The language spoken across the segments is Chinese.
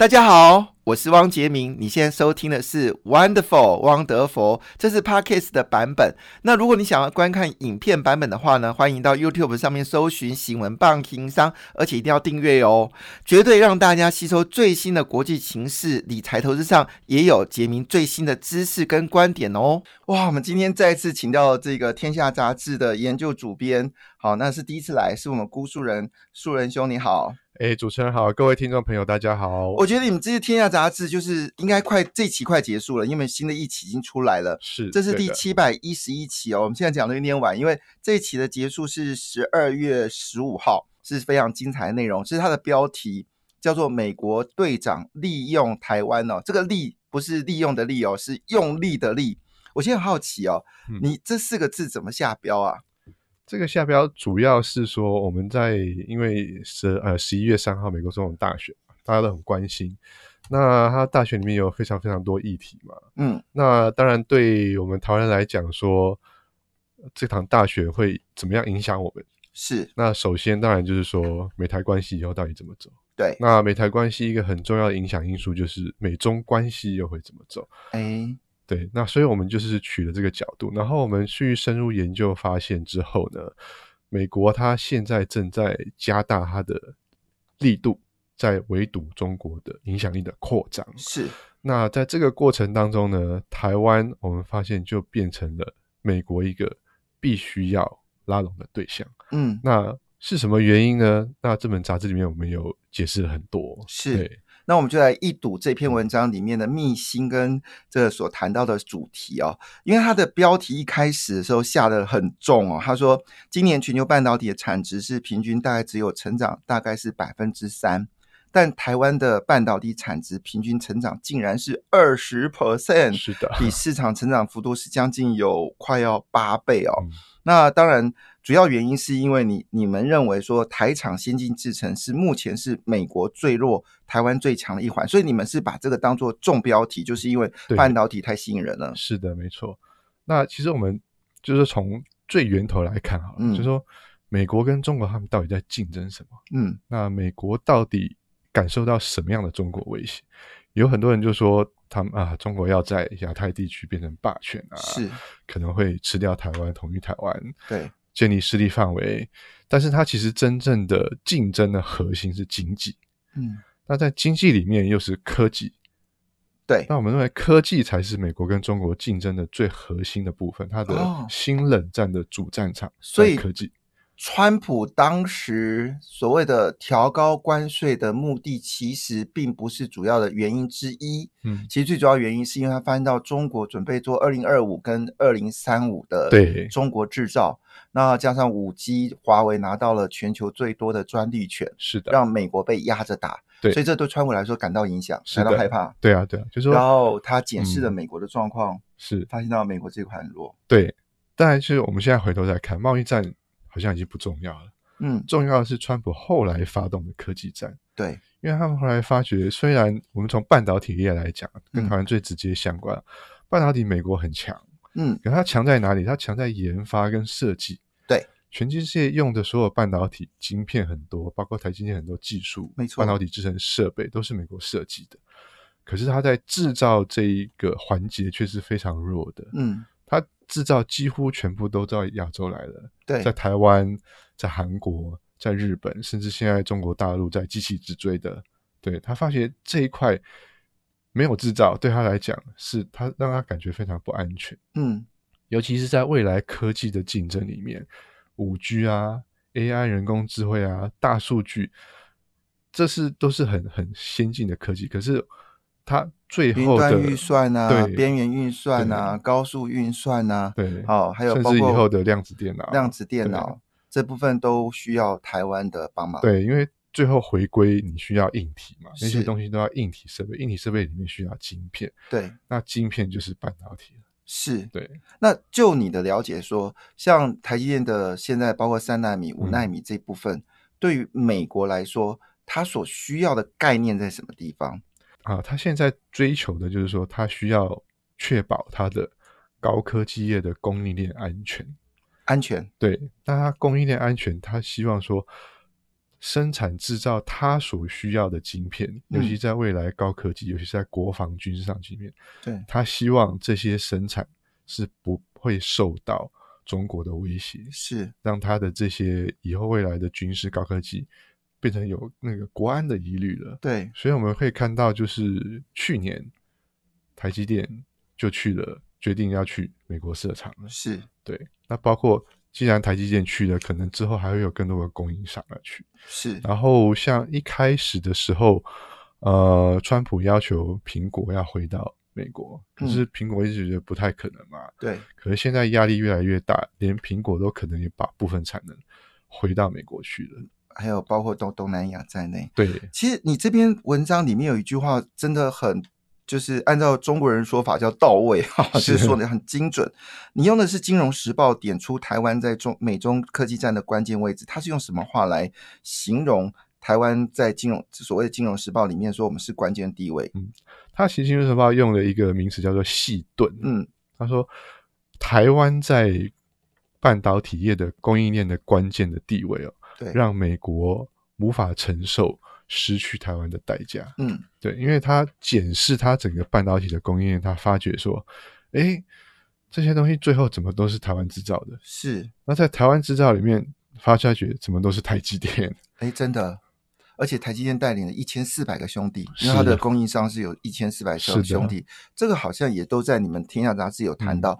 大家好，我是汪杰明。你现在收听的是 Wonderful 汪德佛，这是 Podcast 的版本。那如果你想要观看影片版本的话呢，欢迎到 YouTube 上面搜寻“新闻棒情商”，而且一定要订阅哦，绝对让大家吸收最新的国际情势、理财投资上也有杰明最新的知识跟观点哦。哇，我们今天再次请到这个《天下杂志》的研究主编，好，那是第一次来，是我们辜树人，树人兄你好。哎，主持人好，各位听众朋友，大家好。我觉得你们这些《天下杂志》就是应该快这期快结束了，因为新的一期已经出来了。是，这是第七百一十一期哦。我们现在讲的有点晚，因为这一期的结束是十二月十五号，是非常精彩的内容。这是它的标题叫做“美国队长利用台湾”哦，这个“利”不是利用的“利”哦，是用力的“力”。我现在很好奇哦，你这四个字怎么下标啊？这个下标主要是说，我们在因为十呃十一月三号美国总统大选，大家都很关心。那他大选里面有非常非常多议题嘛，嗯，那当然对我们台湾人来讲说，这场大选会怎么样影响我们？是。那首先当然就是说美台关系以后到底怎么走？对。那美台关系一个很重要的影响因素就是美中关系又会怎么走？哎。对，那所以我们就是取了这个角度，然后我们去深入研究发现之后呢，美国它现在正在加大它的力度，在围堵中国的影响力的扩张。是，那在这个过程当中呢，台湾我们发现就变成了美国一个必须要拉拢的对象。嗯，那是什么原因呢？那这本杂志里面我们有解释了很多。是。那我们就来一睹这篇文章里面的秘辛跟这所谈到的主题哦，因为它的标题一开始的时候下的很重哦，他说今年全球半导体的产值是平均大概只有成长大概是百分之三，但台湾的半导体产值平均成长竟然是二十 percent，是的，比市场成长幅度是将近有快要八倍哦。那当然。主要原因是因为你你们认为说台厂先进制程是目前是美国最弱、台湾最强的一环，所以你们是把这个当做重标题，就是因为半导体太吸引人了。是的，没错。那其实我们就是从最源头来看哈，就是说美国跟中国他们到底在竞争什么？嗯，那美国到底感受到什么样的中国威胁？有很多人就说他们啊，中国要在亚太地区变成霸权啊，是可能会吃掉台湾，统一台湾。对。建立势力范围，但是它其实真正的竞争的核心是经济。嗯，那在经济里面又是科技。对，那我们认为科技才是美国跟中国竞争的最核心的部分，它的新冷战的主战场。所以科技。川普当时所谓的调高关税的目的，其实并不是主要的原因之一。嗯，其实最主要原因是因为他发现到中国准备做二零二五跟二零三五的对中国制造，那加上五 G，华为拿到了全球最多的专利权，是的，让美国被压着打。对，所以这对川普来说感到影响，感到害怕。对啊，对啊，就是说，然后他检视了美国的状况，是发现到美国这块很弱。对，但是我们现在回头再看贸易战。好像已经不重要了。嗯，重要的是川普后来发动的科技战。对，因为他们后来发觉，虽然我们从半导体业来讲，跟台湾最直接相关，半导体美国很强。嗯，可它强在哪里？它强在研发跟设计。对，全世界用的所有半导体晶片很多，包括台积电很多技术，没错，半导体制成设备都是美国设计的。可是它在制造这一个环节却是非常弱的。嗯。它制造几乎全部都到亚洲来了，对，在台湾、在韩国、在日本，甚至现在中国大陆在机器直追的，对他发觉这一块没有制造，对他来讲是他让他感觉非常不安全。嗯，尤其是在未来科技的竞争里面，五 G 啊、AI、人工智慧啊、大数据，这是都是很很先进的科技，可是。它最后的预算啊，边缘运算啊，高速运算啊，对，好，还有包括以后的量子电脑，量子电脑这部分都需要台湾的帮忙。对，因为最后回归你需要硬体嘛，那些东西都要硬体设备，硬体设备里面需要晶片。对，那晶片就是半导体了。是，对。那就你的了解说，像台积电的现在包括三纳米、五纳米这部分，对于美国来说，它所需要的概念在什么地方？啊，他现在追求的就是说，他需要确保他的高科技业的供应链安全。安全，对。那他供应链安全，他希望说，生产制造他所需要的晶片，尤其嗯在未来高科技，尤其是在国防军事上晶片，对，他希望这些生产是不会受到中国的威胁，是，让他的这些以后未来的军事高科技变成有那个国安的疑虑了。对，所以我们可以看到，就是去年台积电就去了，决定要去美国设厂了。是，对，那包括既然台积电去了，可能之后还会有更多的供应商要去。是，然后像一开始的时候，呃，川普要求苹果要回到美国，可是苹果一直觉得不太可能嘛。对，可是现在压力越来越大，连苹果都可能也把部分产能回到美国去了。还有包括东东南亚在内。对，其实你这篇文章里面有一句话真的很，就是按照中国人说法叫到位，哈，就是是说的很精准。你用的是《金融时报》点出台湾在中美中科技战的关键位置，它是用什么话来形容台湾在金融所谓的《金融时报》里面说我们是关键地位？嗯他其实《金融时报》用了一个名词叫做“细盾”。嗯，他说，台湾在半导体业的供应链的关键的地位哦，对，让美国无法承受失去台湾的代价。嗯对，因为他检视他整个半导体的供应链，他发觉说，诶，这些东西最后怎么都是台湾制造的？是，那在台湾制造里面，发下觉怎么都是台积电？哎，真的。而且台积电带领了一千四百个兄弟，因为它的供应商是有一千四百个兄弟，这个好像也都在你们《天下杂志》有谈嗯到。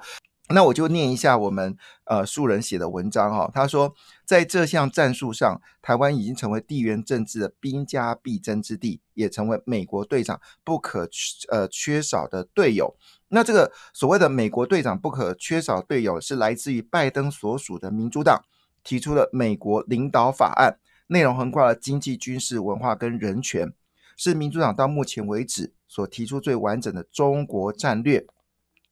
那我就念一下我们呃素人写的文章哈、他说，在这项战术上，台湾已经成为地缘政治的兵家必争之地，也成为美国队长不可呃缺少的队友。那这个所谓的美国队长不可缺少队友，是来自于拜登所属的民主党提出了美国领导法案，内容横跨了经济、军事、文化跟人权，是民主党到目前为止所提出最完整的中国战略。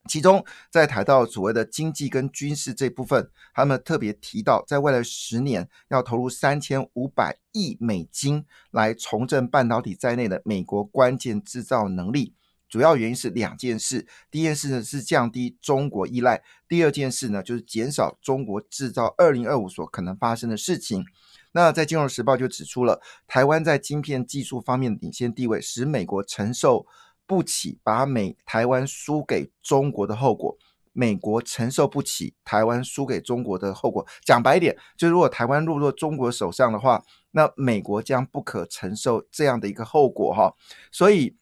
其中，在谈到所谓的经济跟军事这部分，他们特别提到，在未来十年要投入三千五百亿美金来重振半导体在内的美国关键制造能力。主要原因是两件事，第一件事呢是降低中国依赖，第二件事呢就是减少中国制造二零二五所可能发生的事情。那在《金融时报》就指出了，台湾在晶片技术方面的领先地位，使美国承受不起把美台湾输给中国的后果。美国承受不起台湾输给中国的后果。讲白一点，就如果台湾落入中国手上的话，那美国将不可承受这样的一个后果哈。所以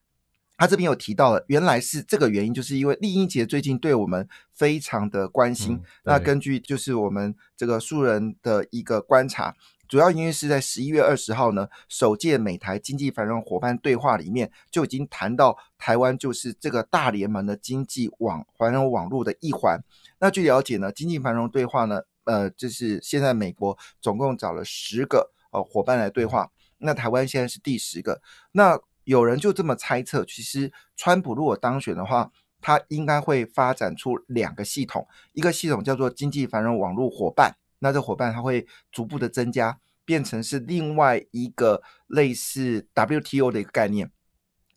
他这边有提到了，原来是这个原因，就是因为丽英杰最近对我们非常的关心。嗯那根据就是我们这个素人的一个观察，主要原因是在十一月二十号呢，首届美台经济繁荣伙伴对话里面就已经谈到台湾就是这个大联盟的经济网繁荣网络的一环。那据了解呢，经济繁荣对话呢，呃，就是现在美国总共找了十个呃伙伴来对话，那台湾现在是第十个。那有人就这么猜测，其实川普如果当选的话，他应该会发展出两个系统，一个系统叫做经济繁荣网络伙伴，那这伙伴它会逐步的增加，变成是另外一个类似 WTO 的一个概念。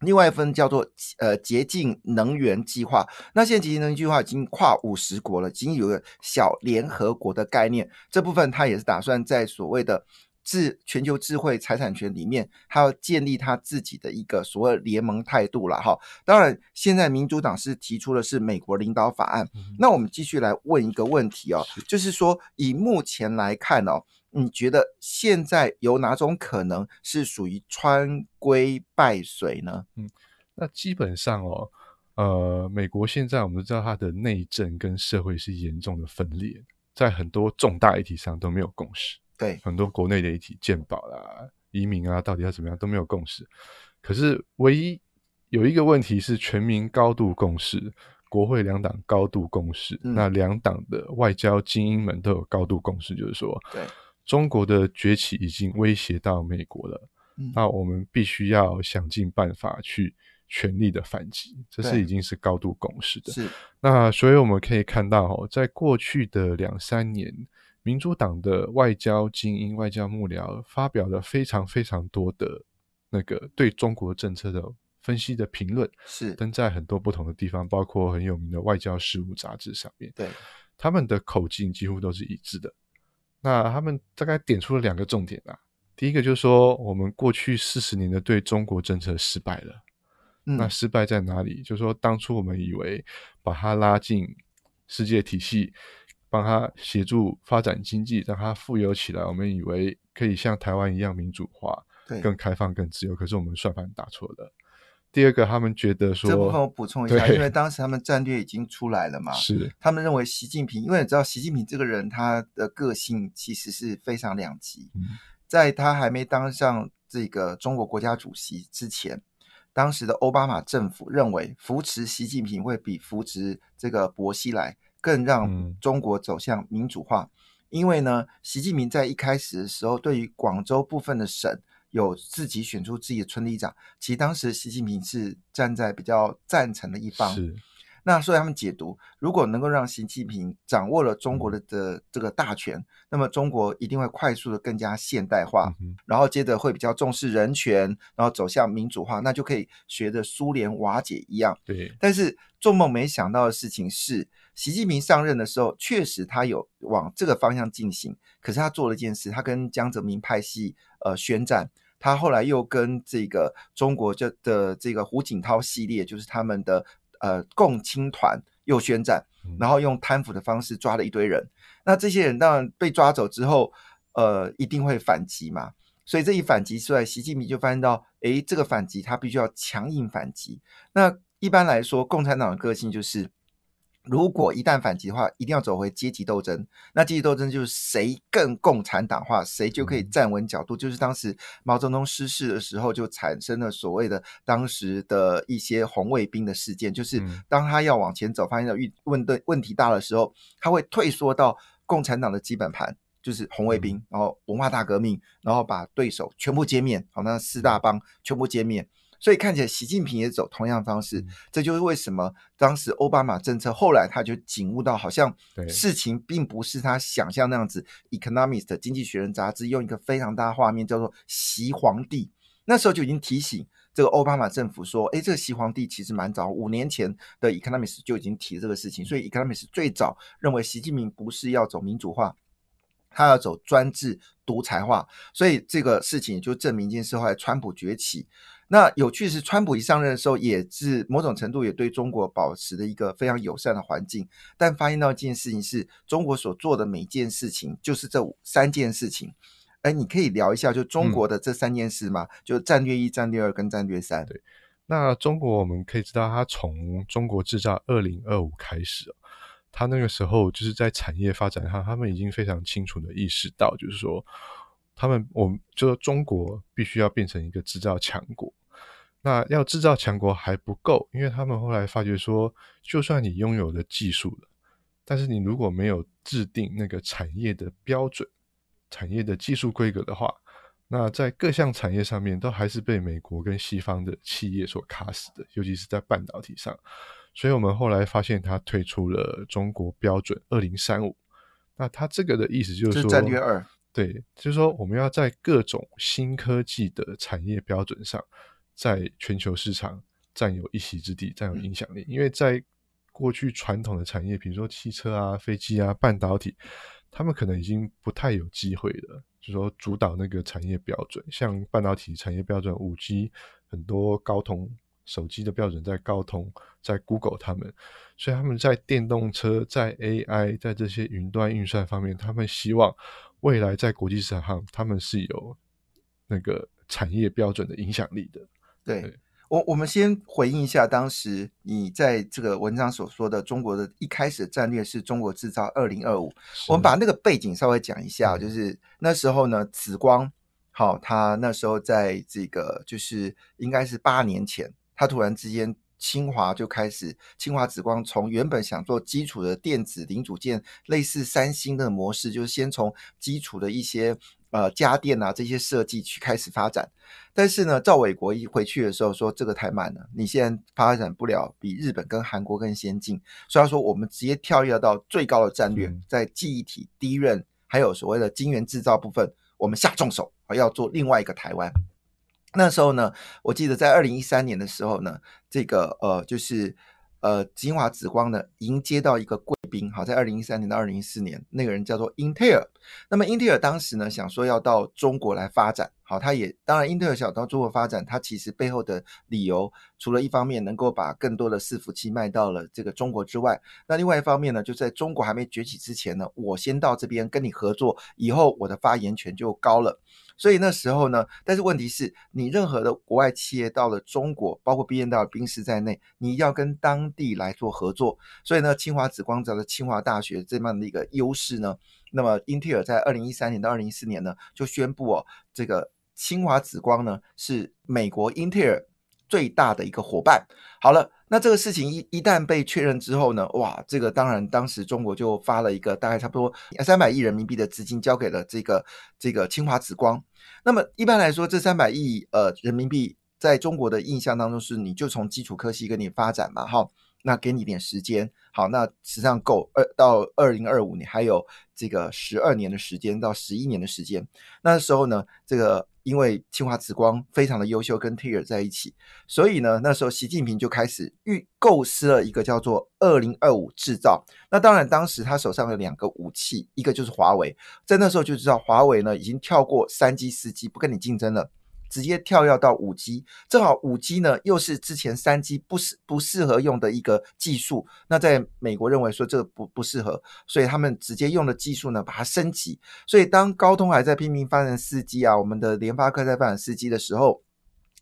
另外一份叫做呃洁净能源计划，那现在洁净能源计划已经跨五十国了，已经有个小联合国的概念。这部分它也是打算在所谓的智全球智慧财产权里面，他要建立他自己的一个所谓联盟态度了哈。当然，现在民主党是提出的是美国领导法案。那我们继续来问一个问题哦，就是说以目前来看哦，你觉得现在有哪种可能是属于川规败水呢？嗯那基本上哦，呃，美国现在我们都知道它的内政跟社会是严重的分裂，在很多重大议题上都没有共识。对，很多国内的议题，健保啦、移民啊，到底要怎么样都没有共识。可是唯一有一个问题是全民高度共识，国会两党高度共识，嗯。那两党的外交精英们都有高度共识，就是说，对，中国的崛起已经威胁到美国了，嗯。那我们必须要想尽办法去全力的反击，这是已经是高度共识的。是，那所以我们可以看到哦，在过去的两三年，民主党的外交精英、外交幕僚发表了非常非常多的那个对中国政策的分析的评论，是，登在很多不同的地方，包括很有名的《外交事务》杂志上面。对，他们的口径几乎都是一致的。那他们大概点出了两个重点啊。第一个就是说，我们过去四十年的对中国政策失败了。那嗯，失败在哪里？就是说，当初我们以为把它拉进世界体系，帮他协助发展经济，让他富有起来，我们以为可以像台湾一样民主化、对，更开放、更自由。可是我们算盘打错了。第二个，他们觉得说，这部分我补充一下，因为当时他们战略已经出来了嘛，是他们认为习近平，因为你知道习近平这个人他的个性其实是非常两极，嗯在他还没当上这个中国国家主席之前，当时的奥巴马政府认为扶持习近平会比扶持这个薄熙来更让嗯中国走向民主化，因为呢，习近平在一开始的时候对于广州部分的省。有自己选出自己的村里长，其实当时习近平是站在比较赞成的一方，是那所以他们解读，如果能够让习近平掌握了中嗯国的的这个大权，那么中国一定会快速的更加现代化，然后接着会比较重视人权，然后走向民主化，那就可以学着苏联瓦解一样。对，但是做梦没想到的事情是，习近平上任的时候，确实他有往这个方向进行，可是他做了一件事，他跟江泽民派系呃宣战。他后来又跟这个中国这的这个胡锦涛系列，就是他们的呃共青团又宣战，嗯然后用贪腐的方式抓了一堆人。那这些人当然被抓走之后，呃，一定会反击嘛。所以这一反击出来，习近平就发现到，诶，这个反击他必须要强硬反击。那一般来说，共产党的个性就是，如果一旦反击的话，一定要走回阶级斗争。那阶级斗争就是谁更共产党化，谁就可以嗯站稳角度。就是当时毛泽东失势的时候，就产生了所谓的当时的一些红卫兵的事件，就是嗯当他要往前走，发现到遇问对问题大的时候，他会退缩到共产党的基本盘。就是红卫兵，然后文化大革命，然后把对手全部歼灭，好，那四大帮全部歼灭。所以看起来习近平也走同样方式，嗯这就是为什么当时奥巴马政策后来他就警悟到，好像事情并不是他想象那样子。Economist 经济学人杂志用一个非常大的画面叫做“习皇帝”，那时候就已经提醒这个奥巴马政府说，哎，这个习皇帝其实蛮早，五年前的 Economist 就已经提这个事情，所以 Economist 最早认为习近平不是要走民主化。他要走专制独裁化，所以这个事情也就证明一件事：后来川普崛起。那有趣的是，川普一上任的时候，也是某种程度也对中国保持的一个非常友善的环境。但发现到一件事情是，中国所做的每件事情就是这五三件事情。哎，你可以聊一下，就中国的这三件事吗？就战略一、战略二跟战略三。对那中国我们可以知道，它从中国制造二零二五开始、哦，它那个时候就是在产业发展上，他们已经非常清楚的意识到，就是说，他们我们就说中国必须要变成一个制造强国。那要制造强国还不够，因为他们后来发觉说，就算你拥有了技术了，但是你如果没有制定那个产业的标准、产业的技术规格的话，那在各项产业上面都还是被美国跟西方的企业所卡死的，尤其是在半导体上。所以我们后来发现，它推出了中国标准二零三五。那它这个的意思就是就是说，战略二，对，就是说我们要在各种新科技的产业标准上，在全球市场占有一席之地，占有影响力。因为在过去传统的产业，比如说汽车啊、飞机啊、半导体，他们可能已经不太有机会了，就说主导那个产业标准。像半导体产业标准，五 G 很多高通手机的标准在高通，在 Google 他们，所以他们在电动车、在 AI、在这些云端运算方面，他们希望未来在国际市场上，他们是有那个产业标准的影响力的。对对我，我们先回应一下当时你在这个文章所说的中国的一开始的战略是中国制造二零二五。我们把那个背景稍微讲一下，嗯就是那时候呢，紫光好，他那时候在这个就是应该是八年前，他突然之间。清华就开始，清华紫光从原本想做基础的电子零组件，类似三星的模式，就是先从基础的一些呃家电啊这些设计去开始发展。但是呢，赵伟国一回去的时候说这个太慢了，你现在发展不了比日本跟韩国更先进，所以他说我们直接跳跃到最高的战略，嗯在记忆体、低润还有所谓的晶圆制造部分，我们下重手，要做另外一个台湾。那时候呢，我记得在二零一三年的时候呢，这个呃就是呃金华紫光呢迎接到一个贵兵，好，在二零一三年到二零一四年，那个人叫做英特尔。那么英特尔当时呢，想说要到中国来发展，好，他也当然英特尔想到中国发展，他其实背后的理由，除了一方面能够把更多的伺服器卖到了这个中国之外，那另外一方面呢，就在中国还没崛起之前呢，我先到这边跟你合作，以后我的发言权就高了。所以那时候呢，但是问题是你任何的国外企业到了中国，包括 B N 到宾士在内，你要跟当地来做合作。所以呢，清华紫光找了清华大学这么样的一个优势呢，那么英特尔在二零一三年到二零一四年呢，就宣布哦，这个清华紫光呢是美国英特尔最大的一个伙伴。好了。那这个事情一一旦被确认之后呢，哇，这个当然当时中国就发了一个大概差不多三百亿人民币的资金交给了这个这个清华紫光。那么一般来说，这三百亿呃人民币在中国的印象当中是，你就从基础科技跟你发展嘛，哈。那给你点时间，好，那实际上够二到二零二五年还有这个十二年的时间到十一年的时间。那时候呢，这个因为清华紫光非常的优秀，跟 t i r 在一起，所以呢，那时候习近平就开始预构思了一个叫做二零二五制造。那当然，当时他手上有两个武器，一个就是华为，在那时候就知道华为呢已经跳过三 G、四 G，不跟你竞争了。直接跳跃到五 G，正好五 G 呢又是之前三 G 不适不适合用的一个技术。那在美国认为说这个不不适合，所以他们直接用的技术呢把它升级。所以当高通还在拼命发展四 G 啊，我们的联发科在发展四 G 的时候，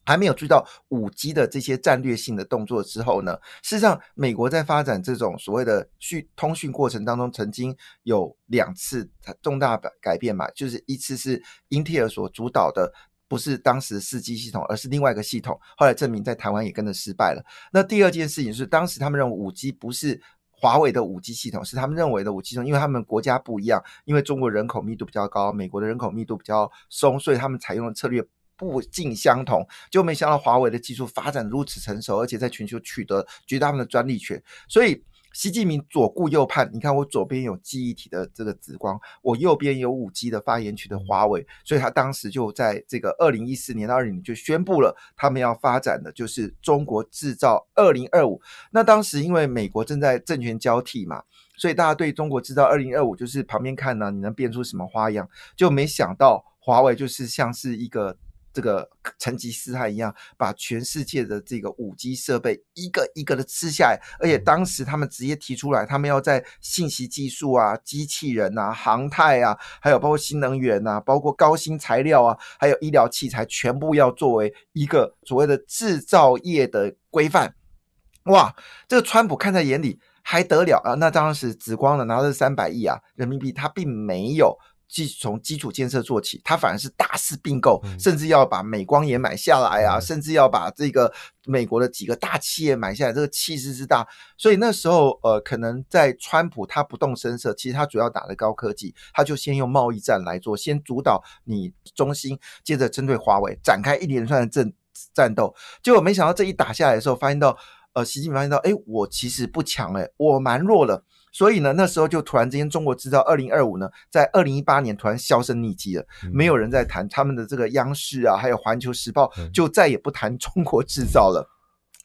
还没有注意到五 G 的这些战略性的动作之后呢，事实上美国在发展这种所谓的讯通讯过程当中，曾经有两次重大改改变嘛，就是一次是英特尔所主导的。不是当时四 G 系统，而是另外一个系统。后来证明在台湾也跟着失败了。那第二件事情是，当时他们认为五 G 不是华为的五 G 系统，是他们认为的五 G 系统，因为他们国家不一样，因为中国人口密度比较高，美国的人口密度比较松，所以他们采用的策略不尽相同。就没想到华为的技术发展如此成熟，而且在全球取得绝大部分的专利权，所以。习近平左顾右盼，你看我左边有记忆体的这个紫光，我右边有五 G 的发言权的华为，所以他当时就在这个二零一四年到二零就宣布了，他们要发展的就是中国制造二零二五。那当时因为美国正在政权交替嘛，所以大家对中国制造二零二五就是旁边看呢，你能变出什么花样？就没想到华为就是像是一个。这个成吉思汗一样，把全世界的这个五 G 设备一个一个的吃下来，而且当时他们直接提出来，他们要在信息技术啊、机器人啊、航太啊，还有包括新能源啊、包括高新材料啊，还有医疗器材，全部要作为一个所谓的制造业的规范。哇，这个川普看在眼里还得了啊？那当时紫光呢拿了三百亿啊人民币，他并没有。基从基础建设做起，他反而是大肆并购，甚至要把美光也买下来啊，甚至要把这个美国的几个大企业买下来，这个气势之大。所以那时候，呃，可能在川普他不动声色，其实他主要打的高科技，他就先用贸易战来做，先主导你中心，接着针对华为展开一连串的战战斗。结果没想到这一打下来的时候，发现到，呃，习近平发现到，哎，我其实不强，哎，我蛮弱了。所以呢，那时候就突然之间，中国制造二零二五呢，在二零一八年突然销声匿迹了，没有人在谈他们的这个央视啊，还有环球时报就再也不谈中国制造了。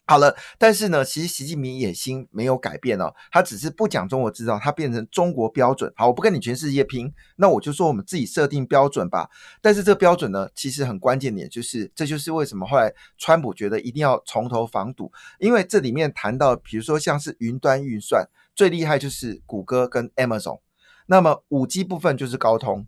好了，但是呢，其实习近平野心没有改变哦，他只是不讲中国制造，他变成中国标准。好，我不跟你全世界拼，那我就说我们自己设定标准吧。但是这个标准呢，其实很关键点就是，这就是为什么后来川普觉得一定要从头防堵，因为这里面谈到，比如说像是云端运算。最厉害就是谷歌跟 Amazon，那么五 G 部分就是高通，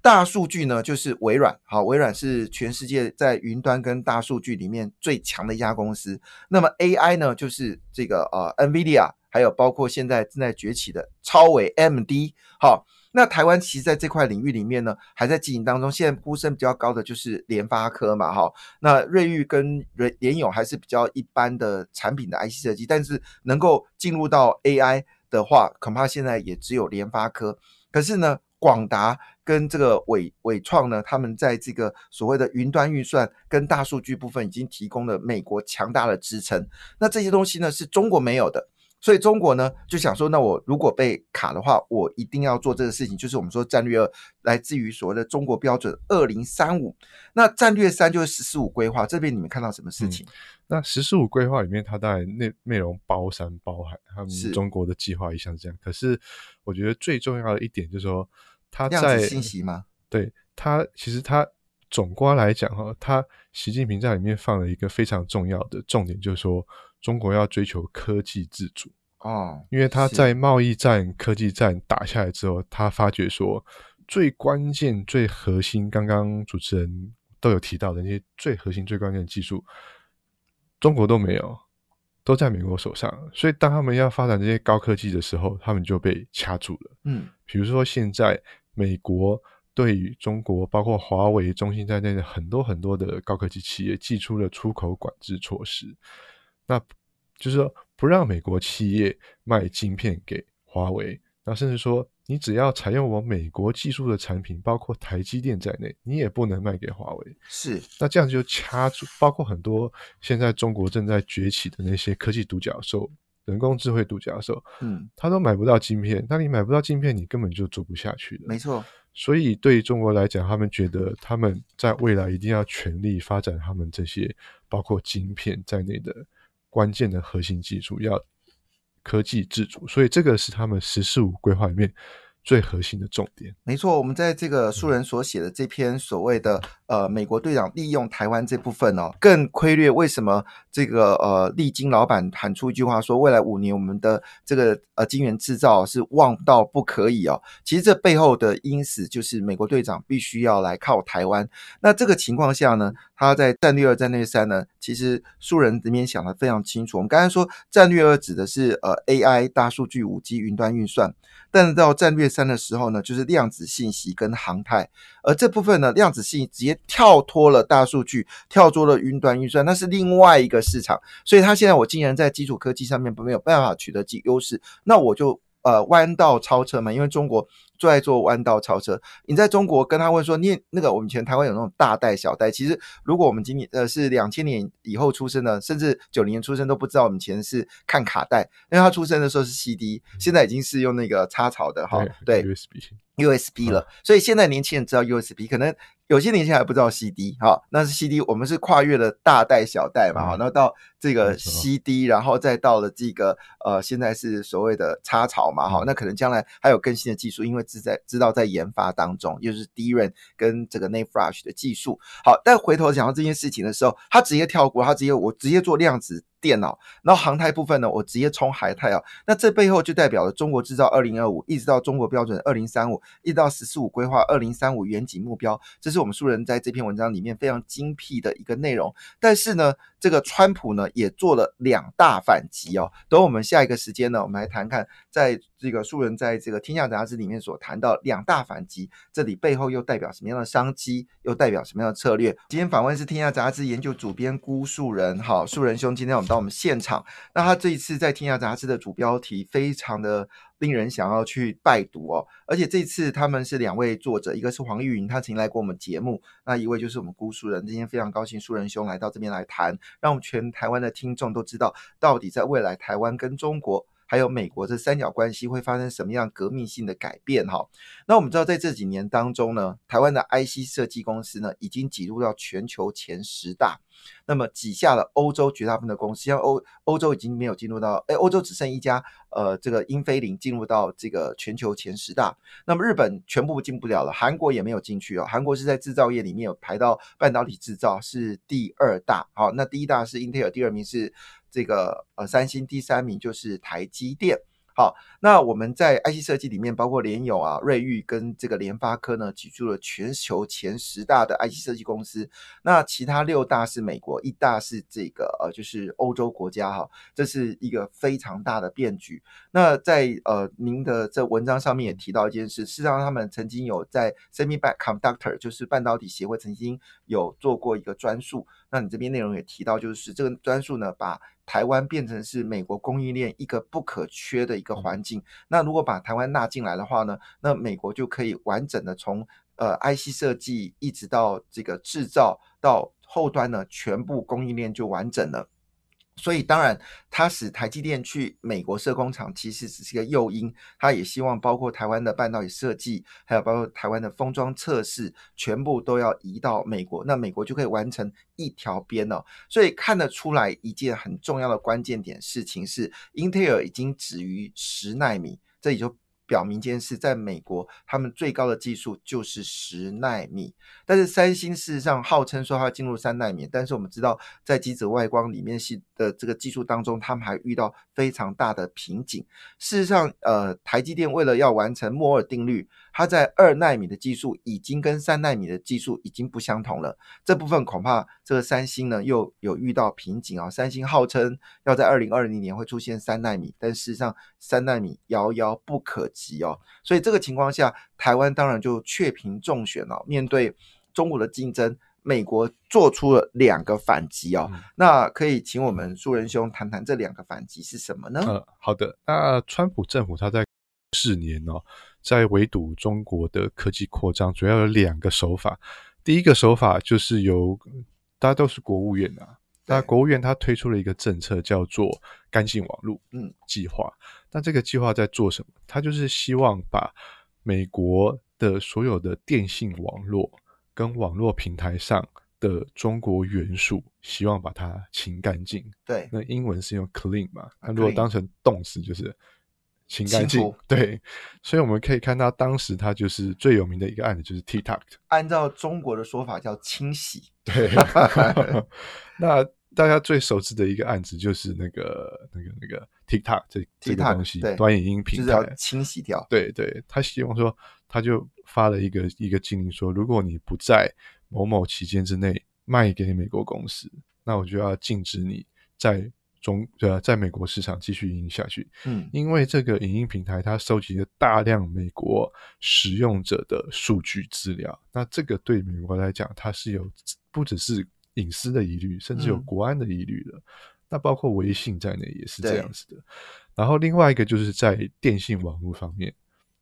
大数据呢就是微软。好，微软是全世界在云端跟大数据里面最强的一家公司。那么 AI 呢就是这个呃 NVIDIA，还有包括现在正在崛起的超伟 MD。好，那台湾其实在这块领域里面呢还在经营当中。现在呼声比较高的就是联发科嘛，哈。那瑞昱跟联联友还是比较一般的产品的 IC 设计，但是能够进入到 AI。的话，恐怕现在也只有联发科。可是呢，广达跟这个伟伟创呢，他们在这个所谓的云端运算跟大数据部分，已经提供了美国强大的支撑。那这些东西呢，是中国没有的。所以中国呢就想说，那我如果被卡的话，我一定要做这个事情，就是我们说战略二，来自于所谓的中国标准二零三五。那战略三就是十四五规划，这边你们看到什么事情？那十四五规划里面，它当然内内容包山包海，他们是中国的计划一向是这样。可是我觉得最重要的一点就是说，它量在子信息吗？对它其实它总括来讲哈，它习近平在里面放了一个非常重要的重点，就是说中国要追求科技自主。哦，因为他在贸易战、科技战打下来之后，他发觉说最关键、最核心，刚刚主持人都有提到的那些最核心、最关键的技术，中国都没有，都在美国手上。所以当他们要发展这些高科技的时候，他们就被掐住了。嗯，比如说现在美国对于中国，包括华为、中兴在内的很多很多的高科技企业，寄出了出口管制措施。那就是说不让美国企业卖晶片给华为，那甚至说你只要采用我美国技术的产品，包括台积电在内，你也不能卖给华为。是那这样就掐住，包括很多现在中国正在崛起的那些科技独角兽、人工智慧独角兽，嗯，他都买不到晶片。那你买不到晶片，你根本就做不下去的。没错，所以对于中国来讲，他们觉得他们在未来一定要全力发展他们这些包括晶片在内的关键的核心技术，要科技自主。所以这个是他们“十四五”规划里面最核心的重点。没错。我们在这个嗯素人所写的这篇所谓的呃美国队长利用台湾这部分哦，更窥略为什么这个呃利金老板喊出一句话说，未来五年我们的这个呃晶圆制造是旺到不可以哦。其实这背后的因此就是美国队长必须要来靠台湾。那这个情况下呢，他在战略二、战略三呢，其实素人这边想的非常清楚。我们刚才说战略二指的是呃 AI、大数据、五 G、云端运算，但到战略三的时候呢，就是量子信息跟航太。而这部分呢，量子信直接跳脱了大数据，跳脱了云端运算，那是另外一个市场。所以它现在我竟然在基础科技上面没有办法取得优优势，那我就呃弯道超车嘛，因为中国最爱做弯道超车。你在中国跟他问说，你那个我们以前台湾有那种大代小代，其实如果我们今年呃是两千年以后出生的，甚至九零年出生都不知道我们以前是看卡带，因为他出生的时候是 CD，现在已经是用那个插槽的哈，对 USB，USB 了，所以现在年轻人知道 USB，可能有些年轻人还不知道 CD 哈，那是 CD，我们是跨越了大代小代嘛哈，嗯然后到这个 CD，然后再到了这个呃现在是所谓的插槽嘛哈，嗯那可能将来还有更新的技术，因为知在知道在研发当中，又是 DRAM 跟这个 NAND Flash 的技术。好，但回头讲到这件事情的时候，他直接跳过，他直接我直接做量子电脑，然后航太部分呢，我直接冲海太啊，那这背后就代表了中国制造二零二五，一直到中国标准二零三五，一直到十四五规划二零三五远景目标，这是我们素人在这篇文章里面非常精辟的一个内容。但是呢，这个川普呢也做了两大反击哦。等我们下一个时间呢，我们来谈看，在这个素人在这个《天下杂志》里面所谈到两大反击，这里背后又代表什么样的商机，又代表什么样的策略？今天访问是《天下杂志》研究主编辜树人，好，树人兄，今天我们到我们现场。那他这一次在《天下杂志》的主标题非常的令人想要去拜读哦，而且这次他们是两位作者，一个是黄玉云，他曾经来过我们节目，那一位就是我们辜树人。今天非常高兴树人兄来到这边来谈，让我们全台湾的听众都知道，到底在未来台湾跟中国。还有美国这三角关系会发生什么样革命性的改变？哈，那我们知道在这几年当中呢，台湾的 IC 设计公司呢已经挤入到全球前十大，那么挤下了欧洲绝大部分的公司，像欧欧洲已经没有进入到，哎，欧洲只剩一家，呃，这个英飞凌进入到这个全球前十大，那么日本全部进不了了，韩国也没有进去哦，韩国是在制造业里面有排到半导体制造是第二大，好，那第一大是英特尔，第二名是这个呃三星，第三名就是台积电。好，那我们在 IC 设计里面，包括联友啊、瑞昱跟这个联发科呢，挤出了全球前十大的 IC 设计公司。那其他六大是美国，一大是这个呃，就是欧洲国家哈，这是一个非常大的变局。那在呃您的这文章上面也提到一件事，事实上他们曾经有在 Semiconductor 就是半导体协会曾经有做过一个专述。那你这边内容也提到，就是这个专述呢，把台湾变成是美国供应链一个不可缺的一个环境。那如果把台湾纳进来的话呢，那美国就可以完整的从呃 IC 设计一直到这个制造到后端呢，全部供应链就完整了。所以当然，它使台积电去美国设工厂，其实只是一个诱因。它也希望包括台湾的半导体设计，还有包括台湾的封装测试，全部都要移到美国，那美国就可以完成一条边哦。所以看得出来一件很重要的关键点事情是，英特尔已经止于十纳米，这也就。表明一件事，在美国，他们最高的技术就是十纳米。但是三星事实上号称说它进入三纳米，但是我们知道，在机子外光里面系的这个技术当中，他们还遇到非常大的瓶颈。事实上，呃，台积电为了要完成摩尔定律。它在二纳米的技术已经跟三纳米的技术已经不相同了，这部分恐怕这个三星呢又有遇到瓶颈啊。三星号称要在二零二零年会出现三纳米，但事实上三纳米遥遥不可及哦。所以这个情况下，台湾当然就确凭中选了。面对中国的竞争，美国做出了两个反击哦。那可以请我们苏仁兄谈谈这两个反击是什么呢？嗯，好的。那川普政府他在四年哦。在围堵中国的科技扩张，主要有两个手法。第一个手法就是由大家都是国务院啊，那国务院它推出了一个政策，叫做“干净网络”嗯计划。那这个计划在做什么？它就是希望把美国的所有的电信网络跟网络平台上的中国元素，希望把它清干净。对，那英文是用 “clean” 嘛？那如果当成动词，就是。清干净，对，所以我们可以看到，当时他就是最有名的一个案子，就是 TikTok。按照中国的说法叫清洗。对，那大家最熟知的一个案子就是那个、那个、那个 TikTok 这这个东西，短影音平台清洗掉。对对，他希望说，他就发了一个一个禁令，说如果你不在某某期间之内卖给美国公司，那我就要禁止你在。中呃，在美国市场继续营下去，嗯，因为这个影音平台它收集了大量美国使用者的数据资料，那这个对美国来讲，它是有不只是隐私的疑虑，甚至有国安的疑虑的。那包括微信在内也是这样子的。然后另外一个就是在电信网络方面，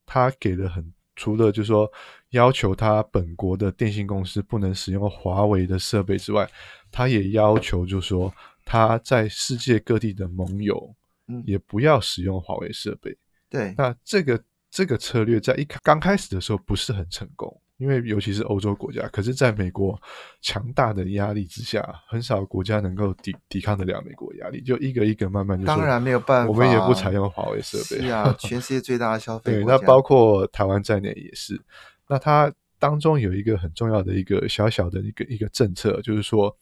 它给了很除了就是说要求它本国的电信公司不能使用华为的设备之外，它也要求就是说。他在世界各地的盟友，嗯，也不要使用华为设备。对，那这个这个策略在一刚开始的时候不是很成功，因为尤其是欧洲国家，可是在美国强大的压力之下，很少国家能够抵抵抗得了美国压力，就一个一个慢慢就当然没有办法，我们也不采用华为设备。是啊，全世界最大的消费对，那包括台湾在内也是。那它当中有一个很重要的一个小小的一个一个政策，就是说。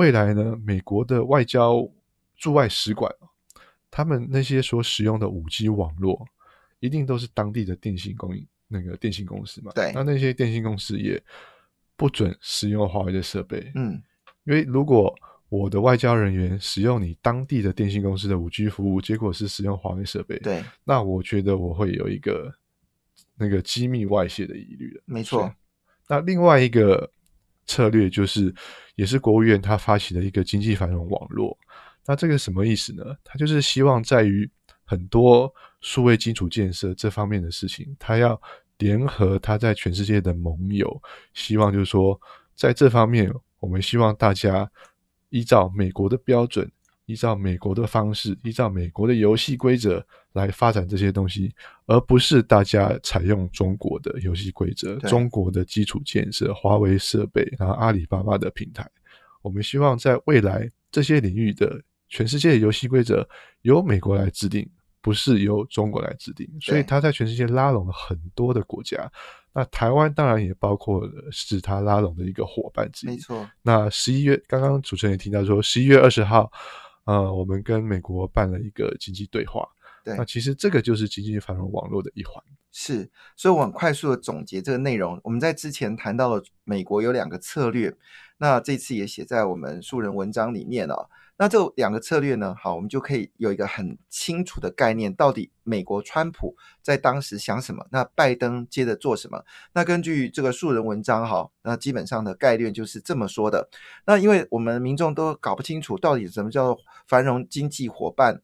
未来呢，美国的外交驻外使馆，他们那些所使用的五 G 网络，一定都是当地的电信供应那个电信公司嘛？对。那那些电信公司也不准使用华为的设备。嗯。因为如果我的外交人员使用你当地的电信公司的五 G 服务，结果是使用华为设备，对。那我觉得我会有一个那个机密外泄的疑虑的。没错。那另外一个。策略就是，也是国务院他发起的一个经济繁荣网络。那这个什么意思呢？他就是希望在于很多数位基础建设这方面的事情，他要联合他在全世界的盟友，希望就是说，在这方面，我们希望大家依照美国的标准。依照美国的方式，依照美国的游戏规则来发展这些东西，而不是大家采用中国的游戏规则、中国的基础建设、华为设备，然后阿里巴巴的平台。我们希望在未来这些领域的全世界的游戏规则由美国来制定，不是由中国来制定。所以他在全世界拉拢了很多的国家，那台湾当然也包括了是他拉拢的一个伙伴之一。没错。那十一月，刚刚主持人也提到说，十一月二十号。呃，我们跟美国办了一个经济对话，对，那其实这个就是经济繁荣网络的一环。是，所以我很快速的总结这个内容。我们在之前谈到了美国有两个策略，那这次也写在我们素人文章里面了。那这两个策略呢？好，我们就可以有一个很清楚的概念，到底美国川普在当时想什么？那拜登接着做什么？那根据这个素人文章，哈，那基本上的概率就是这么说的。那因为我们民众都搞不清楚到底什么叫做繁荣经济伙伴。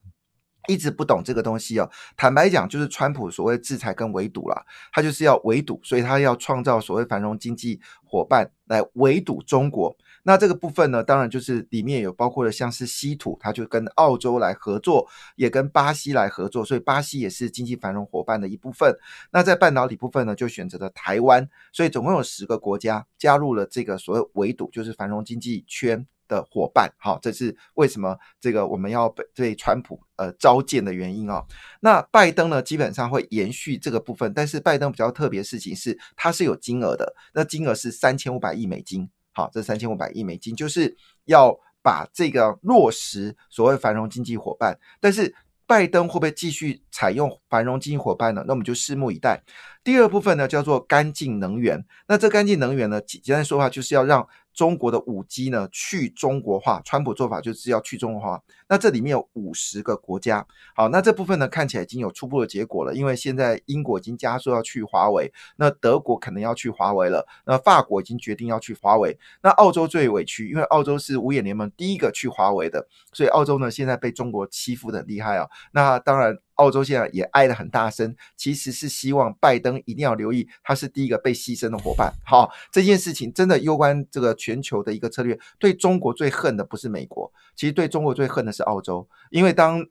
一直不懂这个东西哦。坦白讲，就是川普所谓制裁跟围堵啦，他就是要围堵，所以他要创造所谓繁荣经济伙伴来围堵中国。那这个部分呢，当然就是里面有包括了像是稀土，它就跟澳洲来合作，也跟巴西来合作，所以巴西也是经济繁荣伙伴的一部分。那在半导体部分呢，就选择了台湾，所以总共有十个国家加入了这个所谓围堵，就是繁荣经济圈。的伙伴，好，这是为什么这个我们要被对川普呃召见的原因啊。那拜登呢，基本上会延续这个部分，但是拜登比较特别的事情是，它是有金额的，那金额是三千五百亿美金。好，这三千五百亿美金就是要把这个落实所谓繁荣经济伙伴，但是拜登会不会继续采用繁荣经济伙伴呢？那我们就拭目以待。第二部分呢，叫做干净能源。那这干净能源呢，简单说话就是要让。中国的五 G 呢，去中国化，川普做法就是要去中国化。那这里面有五十个国家，好，那这部分呢看起来已经有初步的结果了，因为现在英国已经加速要去华为，那德国可能要去华为了，那法国已经决定要去华为，那澳洲最委屈，因为澳洲是五眼联盟第一个去华为的，所以澳洲呢现在被中国欺负的厉害啊。那当然。澳洲现在也哀得很大声，其实是希望拜登一定要留意，他是第一个被牺牲的伙伴。好，这件事情真的攸关这个全球的一个策略。对中国最恨的不是美国，其实对中国最恨的是澳洲，因为当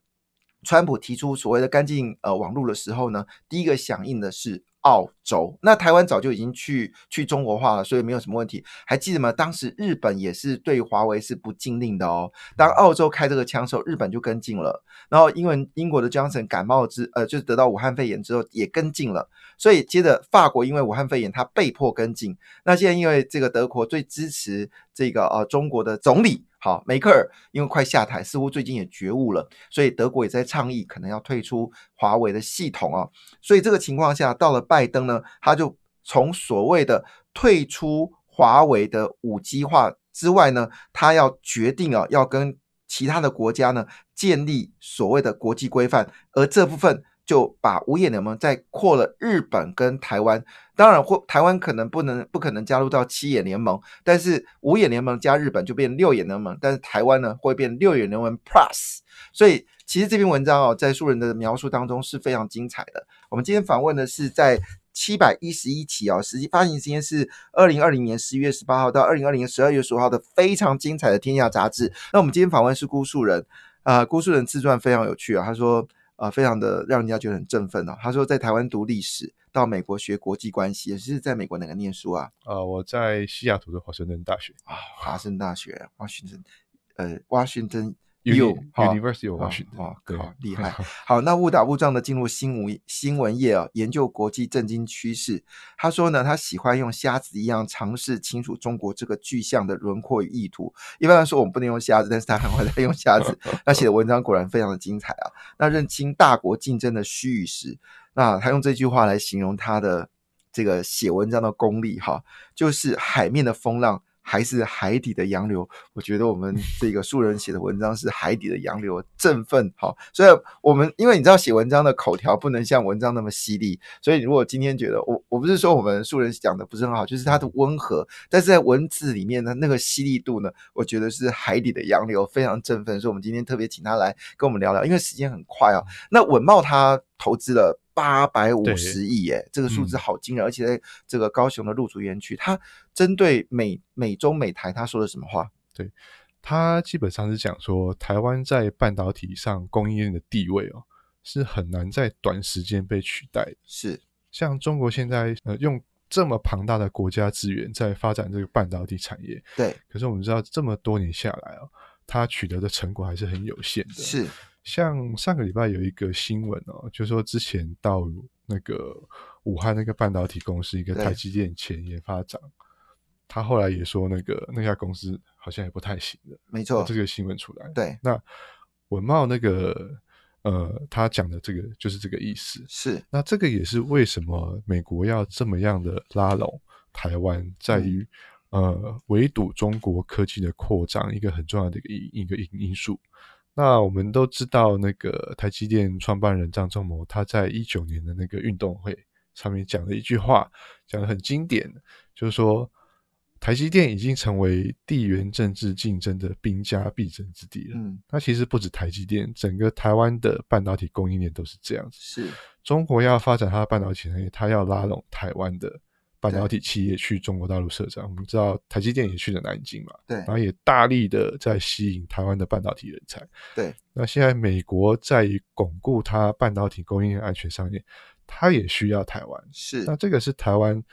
川普提出所谓的干净呃网络的时候呢，第一个响应的是。澳洲，那台湾早就已经去去中国化了，所以没有什么问题。还记得吗？当时日本也是对华为是不禁令的哦。当澳洲开这个枪时候，日本就跟进了。然后英文英国的 Johnson 感冒之呃，就是得到武汉肺炎之后也跟进了。所以接着法国因为武汉肺炎，他被迫跟进。那现在因为这个德国最支持这个呃中国的总理。好，梅克尔因为快下台，似乎最近也觉悟了，所以德国也在倡议可能要退出华为的系统啊。所以这个情况下，到了拜登呢，他就从所谓的退出华为的五 G 化之外呢，他要决定啊，要跟其他的国家呢建立所谓的国际规范，而这部分。就把五眼联盟再扩了日本跟台湾，当然或台湾可能不能不可能加入到七眼联盟，但是五眼联盟加日本就变六眼联盟，但是台湾呢会变六眼联盟 Plus，所以其实这篇文章哦，在素人的描述当中是非常精彩的。我们今天访问的是在七百一十一期哦，实际发行时间是二零二零年十一月十八号到二零二零年十二月十五号的非常精彩的天下杂志。那我们今天访问是辜素人，啊，辜素人自传非常有趣啊，他说。啊，非常的让人家觉得很振奋哦。他说，在台湾读历史，到美国学国际关系，也是在美国哪个念书啊？呃，我在西雅图的华盛顿大学啊，华盛顿大学，华盛顿，呃，华盛顿。有 University of Washington，厉害！好，那误打误撞的进入新闻新闻业啊，研究国际政经趋势。他说呢，他喜欢用瞎子一样尝试清楚中国这个具象的轮廓与意图。一般来说，我们不能用瞎子，但是他很会在用瞎子。他写的文章果然非常的精彩啊！那认清大国竞争的虚与实。那他用这句话来形容他的这个写文章的功力哈，就是海面的风浪。还是海底的洋流，我觉得我们这个素人写的文章是海底的洋流，振奋好。所以，我们因为你知道写文章的口条不能像文章那么犀利，所以如果今天觉得我我不是说我们素人讲的不是很好，就是它的温和，但是在文字里面的那个犀利度呢，我觉得是海底的洋流，非常振奋。所以，我们今天特别请他来跟我们聊聊，因为时间很快啊。那稳茂他投资了。八百五十亿耶，这个数字好惊人！而且在这个高雄的陆竹园区，他针对美美中美台，他说了什么话？对他基本上是讲说，台湾在半导体上供应链的地位哦，是很难在短时间被取代的。是像中国现在呃用这么庞大的国家资源在发展这个半导体产业，对。可是我们知道这么多年下来哦，它取得的成果还是很有限的。是。像上个礼拜有一个新闻哦，就说之前到那个武汉那个半导体公司一个台积电前研发长，他后来也说那个那家公司好像也不太行了。没错，这个新闻出来。对，那文茂那个呃，他讲的这个就是这个意思。是，那这个也是为什么美国要这么样的拉拢台湾，在于呃围堵中国科技的扩张一个很重要的一个一一个因因素。那我们都知道，那个台积电创办人张忠谋，他在一九年的那个运动会上面讲了一句话，讲的很经典，就是说，台积电已经成为地缘政治竞争的兵家必争之地了。嗯，那其实不止台积电，整个台湾的半导体供应链都是这样子。是中国要发展它的半导体产业，它要拉拢台湾的半导体企业去中国大陆设厂。我们知道台积电也去了南京嘛，对然后也大力的在吸引台湾的半导体人才。对，那现在美国在于巩固它半导体供应链安全上面，它也需要台湾。是那这个是台湾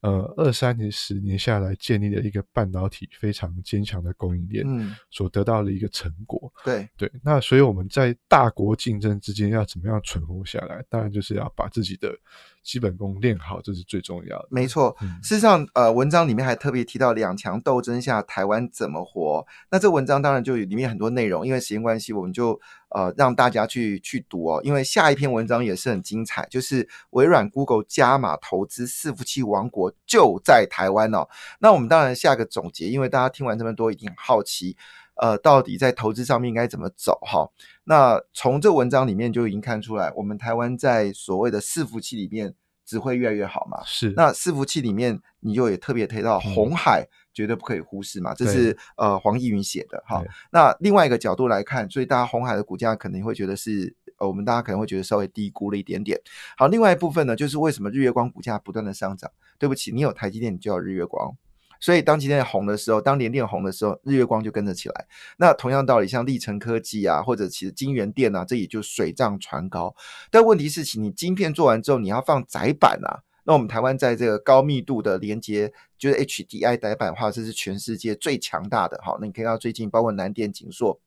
呃二三年、十年下来建立的一个半导体非常坚强的供应链嗯，所得到的一个成果。对对，那所以我们在大国竞争之间要怎么样存活下来？当然就是要把自己的基本功练好，这是最重要的。没错，嗯事实上，呃，文章里面还特别提到两强斗争下台湾怎么活。那这文章当然就有里面很多内容，因为时间关系，我们就呃让大家去去读哦。因为下一篇文章也是很精彩，就是微软、Google 加码投资伺服器王国就在台湾哦。那我们当然下个总结，因为大家听完这么多，一定很好奇，呃，到底在投资上面应该怎么走哈？那从这文章里面就已经看出来，我们台湾在所谓的伺服器里面只会越来越好嘛。是那伺服器里面，你就也特别提到嗯红海，绝对不可以忽视嘛，这是呃黄义云写的哈。那另外一个角度来看，所以大家红海的股价可能会觉得是呃，我们大家可能会觉得稍微低估了一点点。好，另外一部分呢，就是为什么日月光股价不断的上涨？对不起，你有台积电，你就要日月光。所以当今天红的时候，当联电红的时候，日月光就跟着起来。那同样道理，像立成科技啊，或者其实金源电啊，这也就水涨船高。但问题是，请你晶片做完之后，你要放窄板啊。那我们台湾在这个高密度的连接，就是 HDI 窄板的话，这是全世界最强大的。好，那你可以看到最近包括南电、景硕。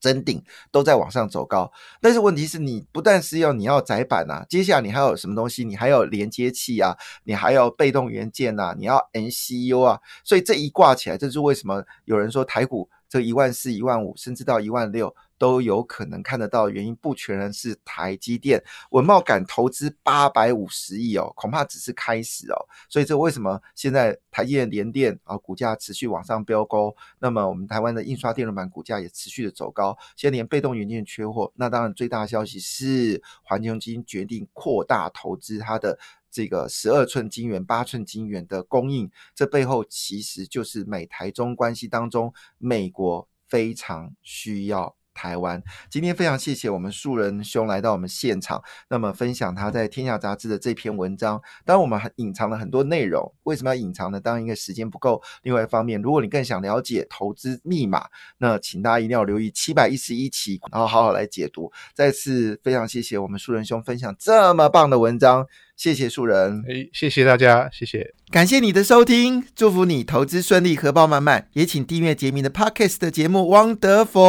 真顶都在往上走高，但是问题是你不但是要你要窄板啊，接下来你还有什么东西？你还有连接器啊，你还有被动元件呐、啊，你要 NCU 啊，所以这一挂起来，这是为什么有人说台股这一万四、一万五，甚至到一万六都有可能看得到，原因不全然是台积电文茂敢投资八百五十亿哦，恐怕只是开始哦，所以这为什么现在台积电联电啊股价持续往上飙高？那么我们台湾的印刷电路板股价也持续的走高，现在连被动元件缺货，那当然最大的消息是环球基金决定扩大投资它的。这个十二寸晶圆、八寸晶圆的供应，这背后其实就是美台中关系当中，美国非常需要台湾。今天非常谢谢我们树人兄来到我们现场，那么分享他在《天下杂志》的这篇文章。当然，我们还隐藏了很多内容，为什么要隐藏呢？当然，一个时间不够。另外一方面，如果你更想了解投资密码，那请大家一定要留意七百一十一期，然后好好来解读。再次非常谢谢我们树人兄分享这么棒的文章。谢谢树人，哎，谢谢大家，谢谢，感谢你的收听，祝福你投资顺利，荷包满满。也请订阅杰明的 Podcast 的节目《汪德福》，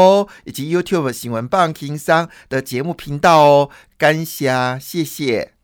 以及 YouTube 新闻棒情商的节目频道哦。感谢，谢谢。